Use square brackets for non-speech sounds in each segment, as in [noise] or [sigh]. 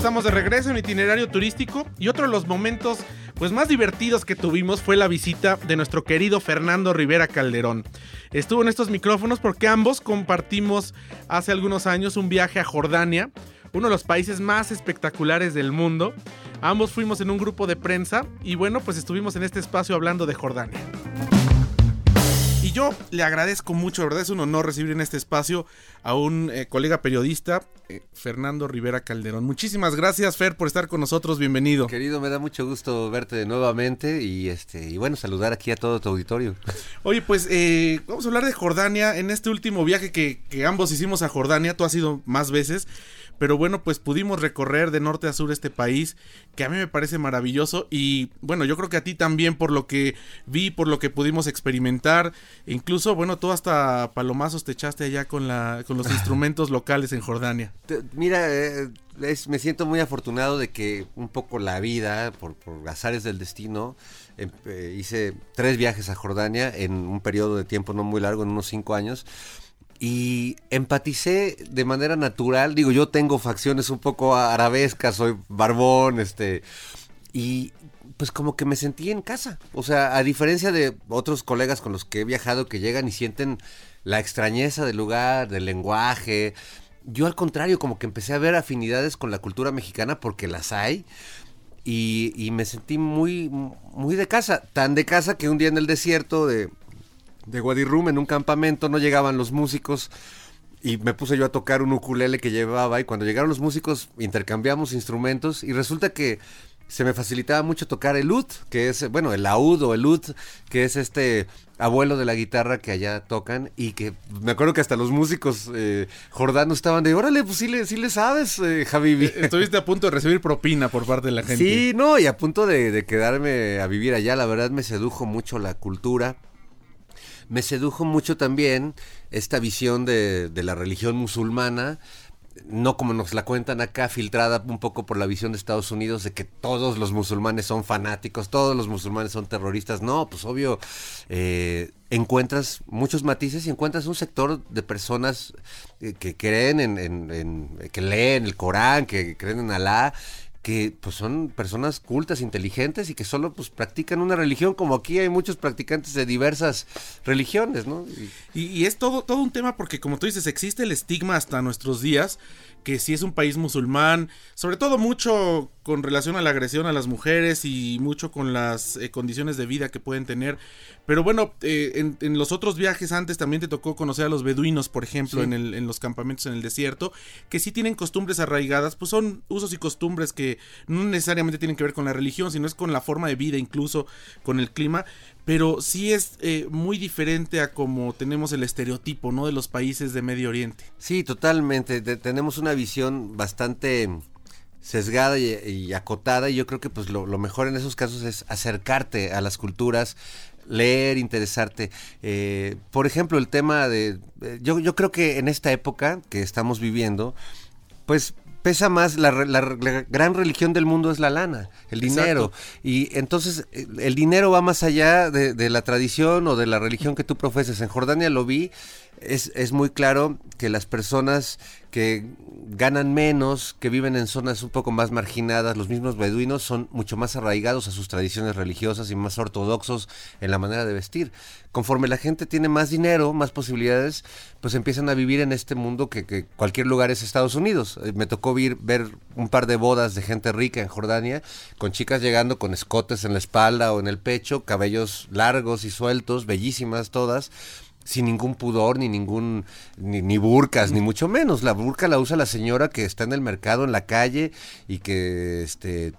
estamos de regreso en itinerario turístico y otro de los momentos pues más divertidos que tuvimos fue la visita de nuestro querido Fernando Rivera Calderón. Estuvo en estos micrófonos porque ambos compartimos hace algunos años un viaje a Jordania, uno de los países más espectaculares del mundo. Ambos fuimos en un grupo de prensa y bueno, pues estuvimos en este espacio hablando de Jordania. Y yo le agradezco mucho, verdad es un honor recibir en este espacio a un eh, colega periodista, eh, Fernando Rivera Calderón. Muchísimas gracias, Fer, por estar con nosotros. Bienvenido. Querido, me da mucho gusto verte nuevamente y este y bueno, saludar aquí a todo tu auditorio. [laughs] Oye, pues eh, vamos a hablar de Jordania. En este último viaje que, que ambos hicimos a Jordania, tú has ido más veces. Pero bueno, pues pudimos recorrer de norte a sur este país, que a mí me parece maravilloso. Y bueno, yo creo que a ti también, por lo que vi, por lo que pudimos experimentar. Incluso, bueno, tú hasta palomazos te echaste allá con, la, con los [laughs] instrumentos locales en Jordania. Mira, eh, me siento muy afortunado de que un poco la vida, por, por azares del destino, em, eh, hice tres viajes a Jordania en un periodo de tiempo no muy largo, en unos cinco años y empaticé de manera natural. Digo, yo tengo facciones un poco arabescas, soy barbón, este, y pues como que me sentí en casa. O sea, a diferencia de otros colegas con los que he viajado que llegan y sienten la extrañeza del lugar, del lenguaje, yo al contrario, como que empecé a ver afinidades con la cultura mexicana porque las hay. Y, y me sentí muy, muy de casa, tan de casa que un día en el desierto de, de Guadirrum en un campamento, no llegaban los músicos y me puse yo a tocar un ukulele que llevaba y cuando llegaron los músicos intercambiamos instrumentos y resulta que se me facilitaba mucho tocar el ut, que es, bueno, el laúd o el ut, que es este abuelo de la guitarra que allá tocan y que me acuerdo que hasta los músicos eh, jordanos estaban de, órale, pues sí le, sí le sabes, eh, Javi. Eh, estuviste a punto de recibir propina por parte de la gente. Sí, no, y a punto de, de quedarme a vivir allá, la verdad me sedujo mucho la cultura me sedujo mucho también esta visión de, la religión musulmana, no como nos la cuentan acá, filtrada un poco por la visión de Estados Unidos de que todos los musulmanes son fanáticos, todos los musulmanes son terroristas. No, pues obvio, eh, encuentras muchos matices y encuentras un sector de personas eh, que creen en, en, que leen el Corán, que creen en Alá que pues son personas cultas, inteligentes y que solo pues practican una religión, como aquí hay muchos practicantes de diversas religiones, ¿no? Y, es todo, todo un tema porque como tú dices, existe el estigma hasta nuestros días que si es un país musulmán, sobre todo mucho con relación a la agresión a las mujeres y mucho con las eh, condiciones de vida que pueden tener. Pero bueno, eh, en, los otros viajes antes también te tocó conocer a los beduinos, por ejemplo, en, el, en los campamentos en el desierto, que sí tienen costumbres arraigadas, pues son usos y costumbres que no necesariamente tienen que ver con la religión, sino es con la forma de vida, incluso con el clima pero sí es eh, muy diferente a como tenemos el estereotipo, ¿no? De los países de Medio Oriente. Sí, totalmente. tenemos una visión bastante sesgada y, acotada y yo creo que pues lo, mejor en esos casos es acercarte a las culturas, leer, interesarte. Eh, por ejemplo, el tema de... Eh, yo, yo creo que en esta época que estamos viviendo, pues pesa más, la, gran religión del mundo es la lana, el dinero. Y entonces eh, el dinero va más allá de, de, la tradición o de la religión que tú profeses. En Jordania lo vi es, es muy claro que las personas que ganan menos, que viven en zonas un poco más marginadas, los mismos beduinos son mucho más arraigados a sus tradiciones religiosas y más ortodoxos en la manera de vestir. Conforme la gente tiene más dinero, más posibilidades, pues empiezan a vivir en este mundo que, cualquier lugar es Estados Unidos. Eh, me tocó ver un par de bodas de gente rica en Jordania, con chicas llegando con escotes en la espalda o en el pecho, cabellos largos y sueltos, bellísimas todas sin ningún pudor, ni ningún, ni, ni, burcas, ni mucho menos. La burca la usa la señora que está en el mercado, en la calle, y que, este,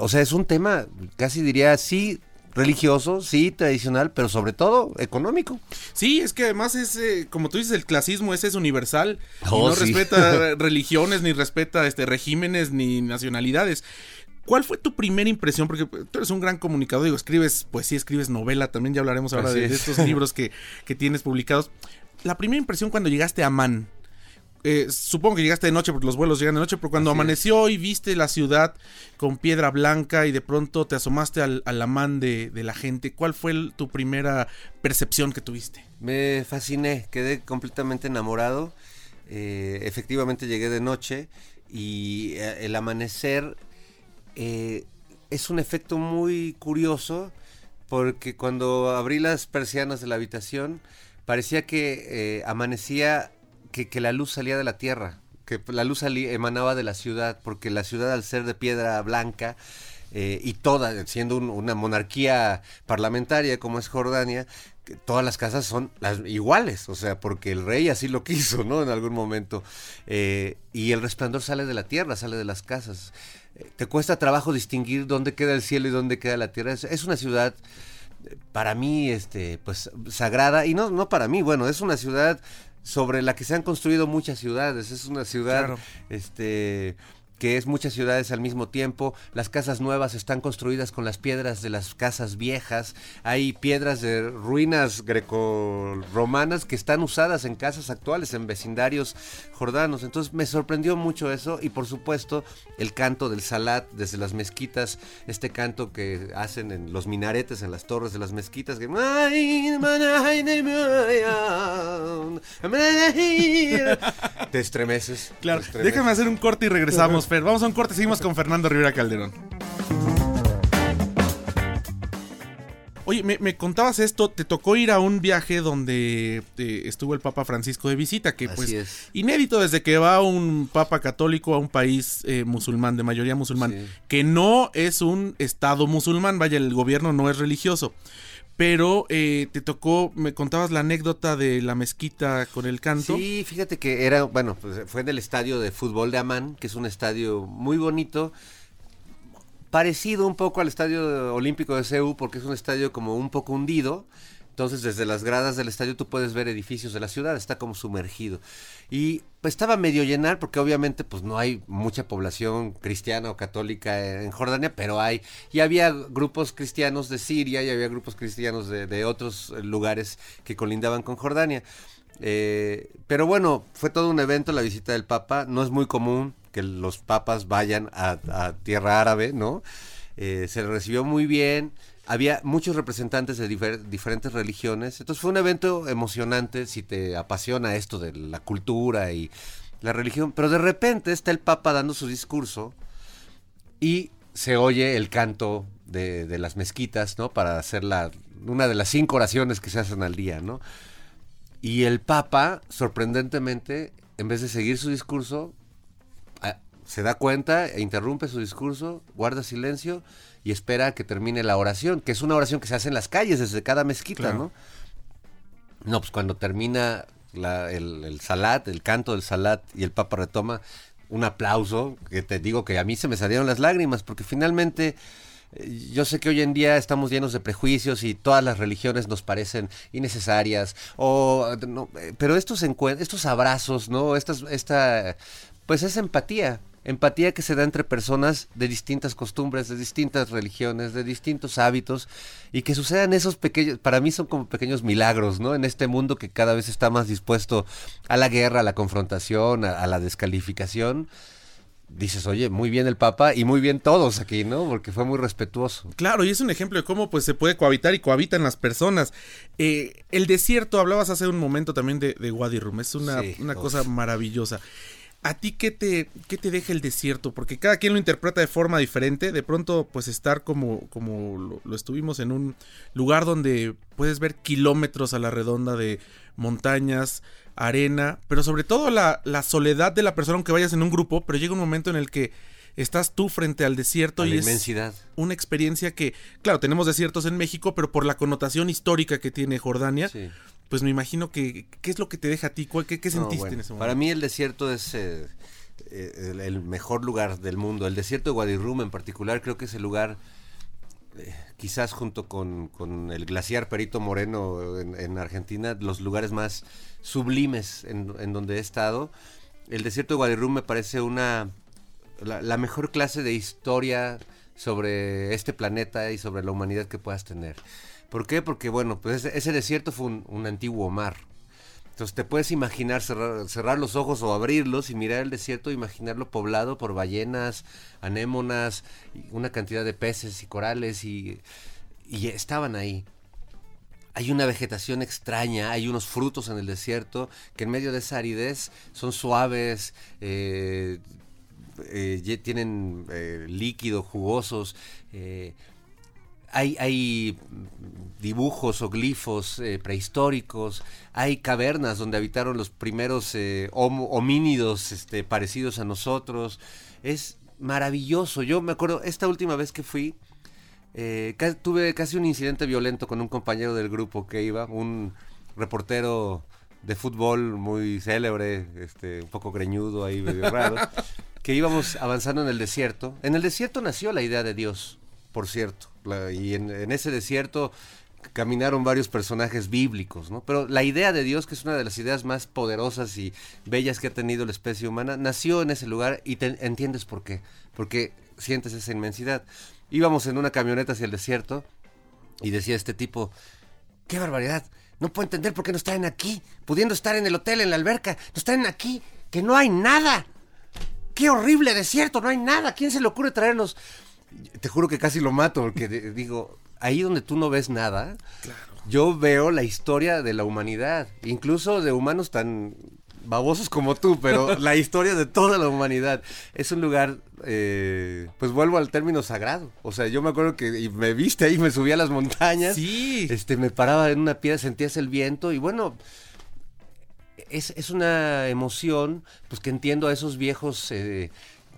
o sea, es un tema, casi diría, sí, religioso, sí, tradicional, pero sobre todo económico. Sí, es que además es, eh, como tú dices, el clasismo ese es universal. Oh, no respeta [laughs] religiones, ni respeta este regímenes, ni nacionalidades. ¿Cuál fue tu primera impresión? Porque tú eres un gran comunicador, digo, escribes poesía, escribes novela, también ya hablaremos ahora de, estos libros [laughs] que, tienes publicados. La primera impresión cuando llegaste a Amán, eh, supongo que llegaste de noche porque los vuelos llegan de noche, pero cuando amaneció y viste la ciudad con piedra blanca y de pronto te asomaste al, al Amán de, la gente, ¿cuál fue tu primera percepción que tuviste? Me fasciné, quedé completamente enamorado. Eh, efectivamente llegué de noche y eh, el amanecer eh, es un efecto muy curioso porque cuando abrí las persianas de la habitación parecía que eh, amanecía, que, que, la luz salía de la tierra, que la luz emanaba de la ciudad, porque la ciudad al ser de piedra blanca eh, y toda, siendo un, una monarquía parlamentaria como es Jordania, todas las casas son iguales, o sea, porque el rey así lo quiso, ¿no? En algún momento. Y el resplandor sale de la tierra, sale de las casas. Te cuesta trabajo distinguir dónde queda el cielo y dónde queda la tierra. Es, es, una ciudad para mí, este, pues, sagrada, y no, no para mí, bueno, es una ciudad sobre la que se han construido muchas ciudades, es una ciudad, claro. este que es muchas ciudades al mismo tiempo. Las casas nuevas están construidas con las piedras de las casas viejas. Hay piedras de ruinas greco-romanas que están usadas en casas actuales, en vecindarios jordanos. Entonces me sorprendió mucho eso y por supuesto el canto del salat desde las mezquitas, este canto que hacen en los minaretes, en las torres de las mezquitas. Que... Te estremeces. Claro, te estremeces. déjame hacer un corte y regresamos. Fer. Vamos a un corte, seguimos con Fernando Rivera Calderón. Oye, me, me, contabas esto, te tocó ir a un viaje donde eh, estuvo el Papa Francisco de visita, que Así pues es. inédito desde que va un Papa católico a un país eh, musulmán, de mayoría musulmán, Sí. que no es un estado musulmán, vaya, el gobierno no es religioso. Pero eh, te tocó, me contabas la anécdota de la mezquita con el canto. Sí, fíjate que era, bueno, pues fue en el estadio de fútbol de Amán, que es un estadio muy bonito, parecido un poco al estadio olímpico de Ceú, porque es un estadio como un poco hundido. Entonces, desde las gradas del estadio tú puedes ver edificios de la ciudad, está como sumergido. Y pues, estaba medio llenar, porque obviamente pues no hay mucha población cristiana o católica en Jordania, pero hay. Y había grupos cristianos de Siria y había grupos cristianos de, otros lugares que colindaban con Jordania. Eh, pero bueno, fue todo un evento la visita del Papa. No es muy común que los papas vayan a, tierra árabe, ¿no? Eh, se recibió muy bien. Había muchos representantes de difer diferentes religiones. Entonces fue un evento emocionante si te apasiona esto de la cultura y la religión. Pero de repente está el Papa dando su discurso y se oye el canto de, de las mezquitas, ¿no? Para hacer la, una de las cinco oraciones que se hacen al día, ¿no? Y el Papa, sorprendentemente, en vez de seguir su discurso, se da cuenta e interrumpe su discurso, guarda silencio y espera a que termine la oración, que es una oración que se hace en las calles desde cada mezquita, Claro. ¿no? No, pues cuando termina la- el, el salat, el canto del salat y el Papa retoma, un aplauso, que te digo que a mí se me salieron las lágrimas, porque finalmente eh, yo sé que hoy en día estamos llenos de prejuicios y todas las religiones nos parecen innecesarias, o, no, eh, pero estos, estos abrazos, ¿no? Estas, esta, pues es empatía, empatía que se da entre personas de distintas costumbres, de distintas religiones, de distintos hábitos, y que sucedan esos pequeños, para mí son como pequeños milagros, ¿no? En este mundo que cada vez está más dispuesto a la guerra, a la confrontación, a, a la descalificación. Dices, oye, muy bien el Papa y muy bien todos aquí, ¿no? Porque fue muy respetuoso. Claro, y es un ejemplo de cómo pues se puede cohabitar y cohabitan las personas. Eh, el desierto, hablabas hace un momento también de, de Wadi Rum, es una, Sí, una cosa maravillosa. ¿A ti qué te, qué te deja el desierto? Porque cada quien lo interpreta de forma diferente. De pronto, pues estar como, como lo, lo estuvimos en un lugar donde puedes ver kilómetros a la redonda de montañas, arena, pero sobre todo la, la soledad de la persona, aunque vayas en un grupo, pero llega un momento en el que estás tú frente al desierto A la y es inmensidad. una experiencia que, claro, tenemos desiertos en México, pero por la connotación histórica que tiene Jordania, Sí. Pues me imagino que, ¿qué es lo que te deja a ti? ¿Cuál- ¿Qué, qué No, sentiste bueno, en ese momento? Para mí el desierto es eh, eh, el, el mejor lugar del mundo. El desierto de Guadirrum en particular creo que es el lugar, eh, quizás junto con, con el glaciar Perito Moreno en, en Argentina, los lugares más sublimes en, en donde he estado. El desierto de Guadirrum me parece una la, la mejor clase de historia sobre este planeta y sobre la humanidad que puedas tener. ¿Por qué? Porque, bueno, pues ese, desierto fue un, antiguo mar. Entonces te puedes imaginar cerrar, los ojos o abrirlos y mirar el desierto, imaginarlo poblado por ballenas, anémonas, una cantidad de peces y corales y, y estaban ahí. Hay una vegetación extraña, hay unos frutos en el desierto que en medio de esa aridez son suaves, eh, eh, tienen eh, líquido, jugosos. Eh, hay, hay, dibujos o glifos prehistóricos, hay cavernas donde habitaron los primeros homínidos este, parecidos a nosotros. Es maravilloso. Yo me acuerdo, esta última vez que fui, tuve casi un incidente violento con un compañero del grupo que iba, un reportero de fútbol muy célebre, este, un poco greñudo ahí, medio [laughs] raro, que íbamos avanzando en el desierto. En el desierto nació la idea de Dios, por cierto, y en, ese desierto caminaron varios personajes bíblicos, ¿no? Pero la idea de Dios, que es una de las ideas más poderosas y bellas que ha tenido la especie humana, nació en ese lugar y te entiendes por qué, porque sientes esa inmensidad. Íbamos en una camioneta hacia el desierto y decía este tipo, qué barbaridad, no puedo entender por qué no están aquí, pudiendo estar en el hotel, en la alberca. No están aquí, que no hay nada. Qué horrible desierto, no hay nada. ¿Quién se le ocurre traernos? Te juro que casi lo mato, porque digo, ahí donde tú no ves nada, yo veo la historia de la humanidad, incluso de humanos tan babosos como tú, pero [laughs] la historia de toda la humanidad. Es un lugar, eh, pues vuelvo al término sagrado. O sea, yo me acuerdo que me viste ahí, me subí a las montañas. Sí. Este, me paraba en una piedra, sentías el viento y bueno, es, es una emoción, pues que entiendo a esos viejos... Eh,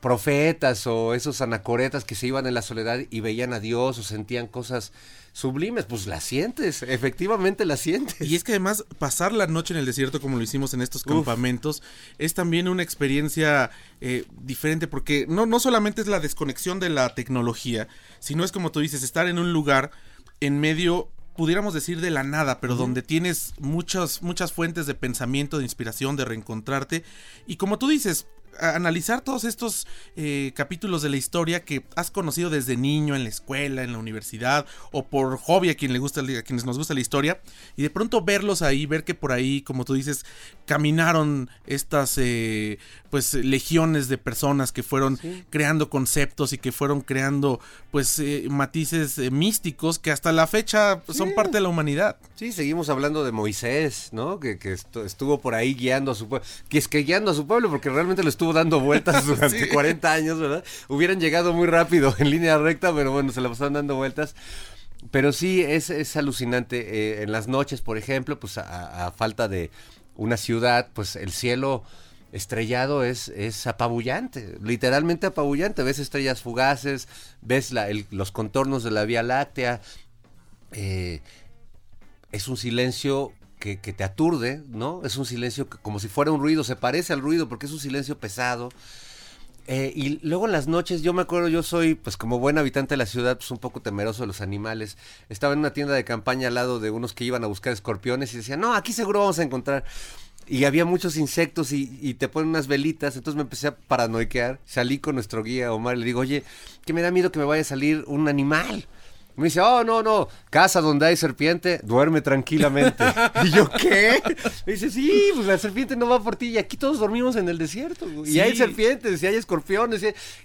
profetas o esos anacoretas que se iban en la soledad y veían a Dios o sentían cosas sublimes, pues las sientes, [laughs] efectivamente las sientes. Y es que además pasar la noche en el desierto como lo hicimos en estos campamentos es también una experiencia eh, diferente porque no, no solamente es la desconexión de la tecnología, sino es como tú dices, estar en un lugar en medio pudiéramos decir de la nada, pero donde tienes muchas, muchas fuentes de pensamiento, de inspiración, de reencontrarte. Y como tú dices, analizar todos estos eh, capítulos de la historia que has conocido desde niño en la escuela, en la universidad o por hobby a quien le gusta a quienes nos gusta la historia y de pronto verlos ahí, ver que por ahí, como tú dices, caminaron estas eh, pues legiones de personas que fueron creando conceptos y que fueron creando pues eh, matices místicos que hasta la fecha son parte de la humanidad. Sí, seguimos hablando de Moisés, ¿no? Que, que estuvo por ahí guiando a su pueblo, que es que guiando a su pueblo porque realmente lo estuvo dando vueltas [laughs] durante 40 años, ¿verdad? Hubieran llegado muy rápido en línea recta, pero bueno, se la pasaron dando vueltas. Pero sí, es, es alucinante. Eh, en las noches, por ejemplo, pues a, falta de una ciudad, pues el cielo estrellado es, es apabullante, literalmente apabullante. Ves estrellas fugaces, ves la, los contornos de la Vía Láctea. Eh, es un silencio que, te aturde, ¿no? Es un silencio que, como si fuera un ruido, se parece al ruido porque es un silencio pesado. Eh, y luego en las noches, yo me acuerdo, yo soy, pues como buen habitante de la ciudad, pues un poco temeroso de los animales. Estaba en una tienda de campaña al lado de unos que iban a buscar escorpiones y decían, no, aquí seguro vamos a encontrar. Y había muchos insectos y, y, te ponen unas velitas, entonces me empecé a paranoiquear. Salí con nuestro guía Omar y le digo, oye, que me da miedo que me vaya a salir un animal. Me dice, oh, no, no, casa donde hay serpiente, duerme tranquilamente. [laughs] y yo, ¿qué? Me dice, sí, pues la serpiente no va por ti. Y aquí todos dormimos en el desierto. Y hay serpientes, y hay escorpiones.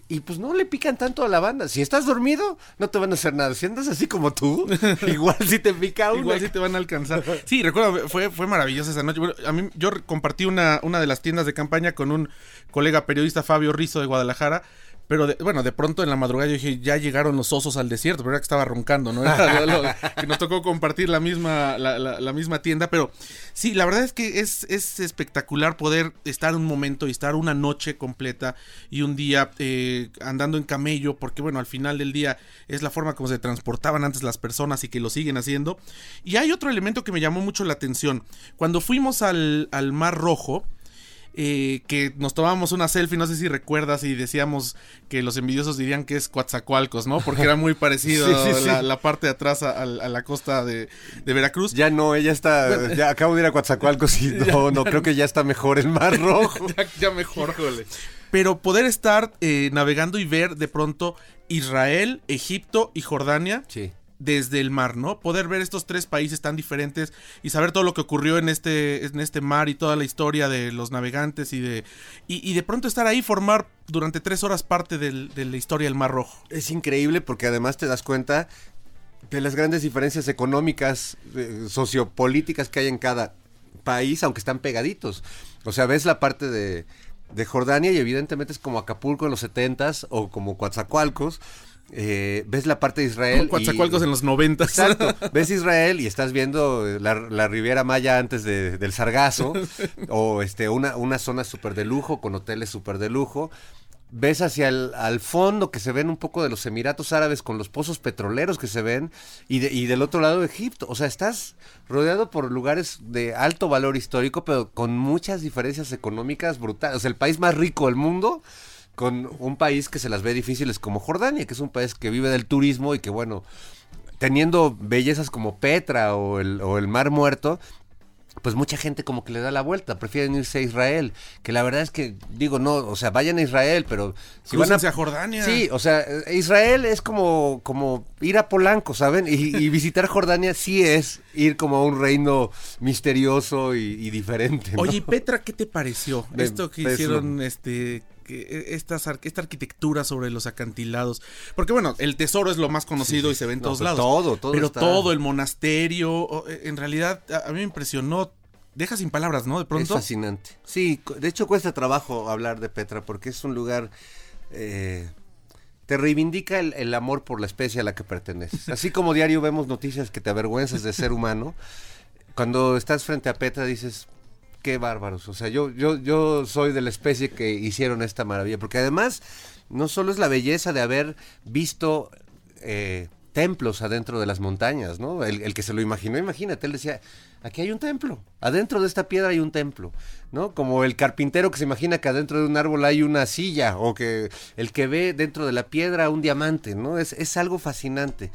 Y, pues no le pican tanto a la banda. Si estás dormido, no te van a hacer nada. Si andas así como tú, [laughs] igual si te pica uno. Igual si te van a alcanzar. Sí, recuerdo, fue, fue maravillosa esa noche. a mí, yo compartí una, una de las tiendas de campaña con un colega periodista, Fabio Rizo, de Guadalajara pero bueno, de pronto en la madrugada yo dije, ya llegaron los osos al desierto, pero era que estaba roncando, ¿no? [laughs] que nos tocó compartir la misma, la, misma tienda, pero sí, la verdad es que es, es espectacular poder estar un momento y estar una noche completa y un día eh, andando en camello, porque bueno, al final del día es la forma como se transportaban antes las personas y que lo siguen haciendo. Y hay otro elemento que me llamó mucho la atención. Cuando fuimos al, al Mar Rojo, eh, que nos tomábamos una selfie, no sé si recuerdas, y decíamos que los envidiosos dirían que es Coatzacoalcos, ¿no? Porque era muy [laughs] parecido La, parte de atrás a, la costa de, Veracruz. Ya no, ella está, ya acabo de ir a Coatzacoalcos y [laughs] no, no, creo que ya está mejor el Mar Rojo. [laughs] ya, mejor, Pero poder estar eh, navegando y ver de pronto Israel, Egipto y Jordania. Sí desde el mar, ¿no? Poder ver estos tres países tan diferentes y saber todo lo que ocurrió en este, en este mar y toda la historia de los navegantes y de, y, de pronto estar ahí, formar durante tres horas parte de la historia del Mar Rojo. Es increíble porque además te das cuenta de las grandes diferencias económicas, eh, sociopolíticas que hay en cada país, aunque están pegaditos. O sea, ves la parte de de Jordania y evidentemente es como Acapulco en los 70s o como Coatzacoalcos. Eh, ves la parte de Israel. Coatzacoalcos en los 90. Exacto. [laughs] Ves Israel y estás viendo la, la Riviera Maya antes de, del Sargazo. [laughs] o este, una, una zona súper de lujo, con hoteles súper de lujo ves hacia el al fondo que se ven un poco de los Emiratos Árabes con los pozos petroleros que se ven y, y del otro lado Egipto. O sea, estás rodeado por lugares de alto valor histórico, pero con muchas diferencias económicas brutales. O sea, el país más rico del mundo con un país que se las ve difíciles como Jordania, que es un país que vive del turismo y que bueno, teniendo bellezas como Petra o el, o el Mar Muerto, pues mucha gente como que le da la vuelta, prefieren irse a Israel, que la verdad es que digo, no, o sea, vayan a Israel, pero si van a, Jordania. Sí, o sea, Israel es como como ir a Polanco, ¿saben? Y, visitar Jordania sí es ir como a un reino misterioso y, diferente. Oye, Petra, ¿qué te pareció? Esto que hicieron este e, esta arquitectura sobre los acantilados. Porque bueno, el tesoro es lo más conocido y se ve en todos lados. Todo, todo. Pero todo, el monasterio, e, en realidad a, mí me impresionó. Deja sin palabras, ¿no? De pronto. Es fascinante. Sí, de hecho cuesta trabajo hablar de Petra porque es un lugar... Eh, te reivindica el, el, amor por la especie a la que perteneces. Así como diario vemos noticias que te avergüenzas de ser humano, cuando estás frente a Petra dices, qué bárbaros. O sea, yo, yo, yo soy de la especie que hicieron esta maravilla. Porque además, no solo es la belleza de haber visto eh, templos adentro de las montañas, ¿no? El, que se lo imaginó, imagínate, él decía, aquí hay un templo, adentro de esta piedra hay un templo, ¿no? Como el carpintero que se imagina que adentro de un árbol hay una silla, o que el que ve dentro de la piedra un diamante, ¿no? Es, es algo fascinante.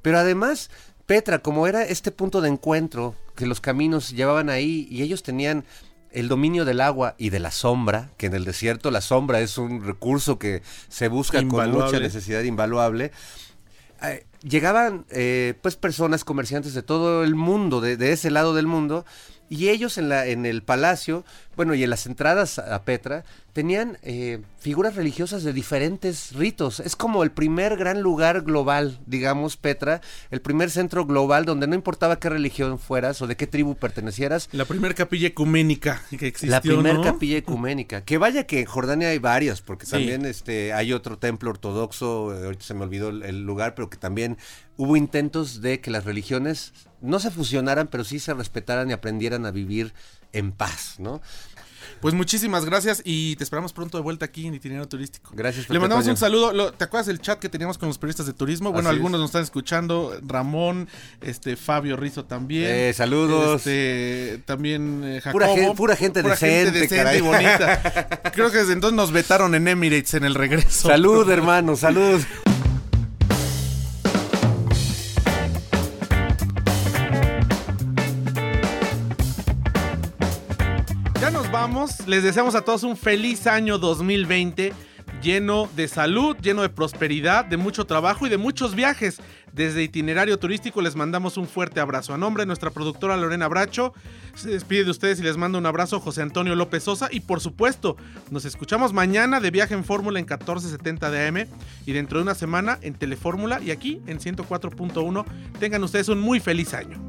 Pero además, Petra, como era este punto de encuentro que los caminos llevaban ahí y ellos tenían el dominio del agua y de la sombra, que en el desierto la sombra es un recurso que se busca con mucha necesidad invaluable. Eh, llegaban eh, pues personas, comerciantes de todo el mundo, de, de, ese lado del mundo, y ellos en, la, en el palacio, bueno, y en las entradas a Petra, tenían eh, figuras religiosas de diferentes ritos. Es como el primer gran lugar global, digamos, Petra, el primer centro global donde no importaba qué religión fueras o de qué tribu pertenecieras. La primera capilla ecuménica que existió. La primera capilla ecuménica. Que vaya que en Jordania hay varias, porque también este, hay otro templo ortodoxo, eh, ahorita se me olvidó el lugar, pero que también hubo intentos de que las religiones no se fusionaran, pero sí se respetaran y aprendieran a vivir en paz, ¿no? Pues muchísimas gracias y te esperamos pronto de vuelta aquí en Itinerario Turístico. Gracias. Le mandamos un saludo. ¿Te acuerdas del chat que teníamos con los periodistas de turismo? Bueno, algunos nos están escuchando. Ramón, este Fabio Rizo también. Eh, saludos. Este, también eh, Jacobo. Pura, gente decente, y bonita. [laughs] Creo que desde entonces nos vetaron en Emirates en el regreso. Salud, hermano, salud. Les deseamos a todos un feliz año 2020 lleno de salud, lleno de prosperidad, de mucho trabajo y de muchos viajes. Desde itinerario turístico les mandamos un fuerte abrazo. A nombre de nuestra productora Lorena Bracho, se despide de ustedes y les mando un abrazo José Antonio López Sosa. Y por supuesto, nos escuchamos mañana de viaje en Fórmula en 1470 de AM y dentro de una semana en Telefórmula y aquí en 104.1. Tengan ustedes un muy feliz año.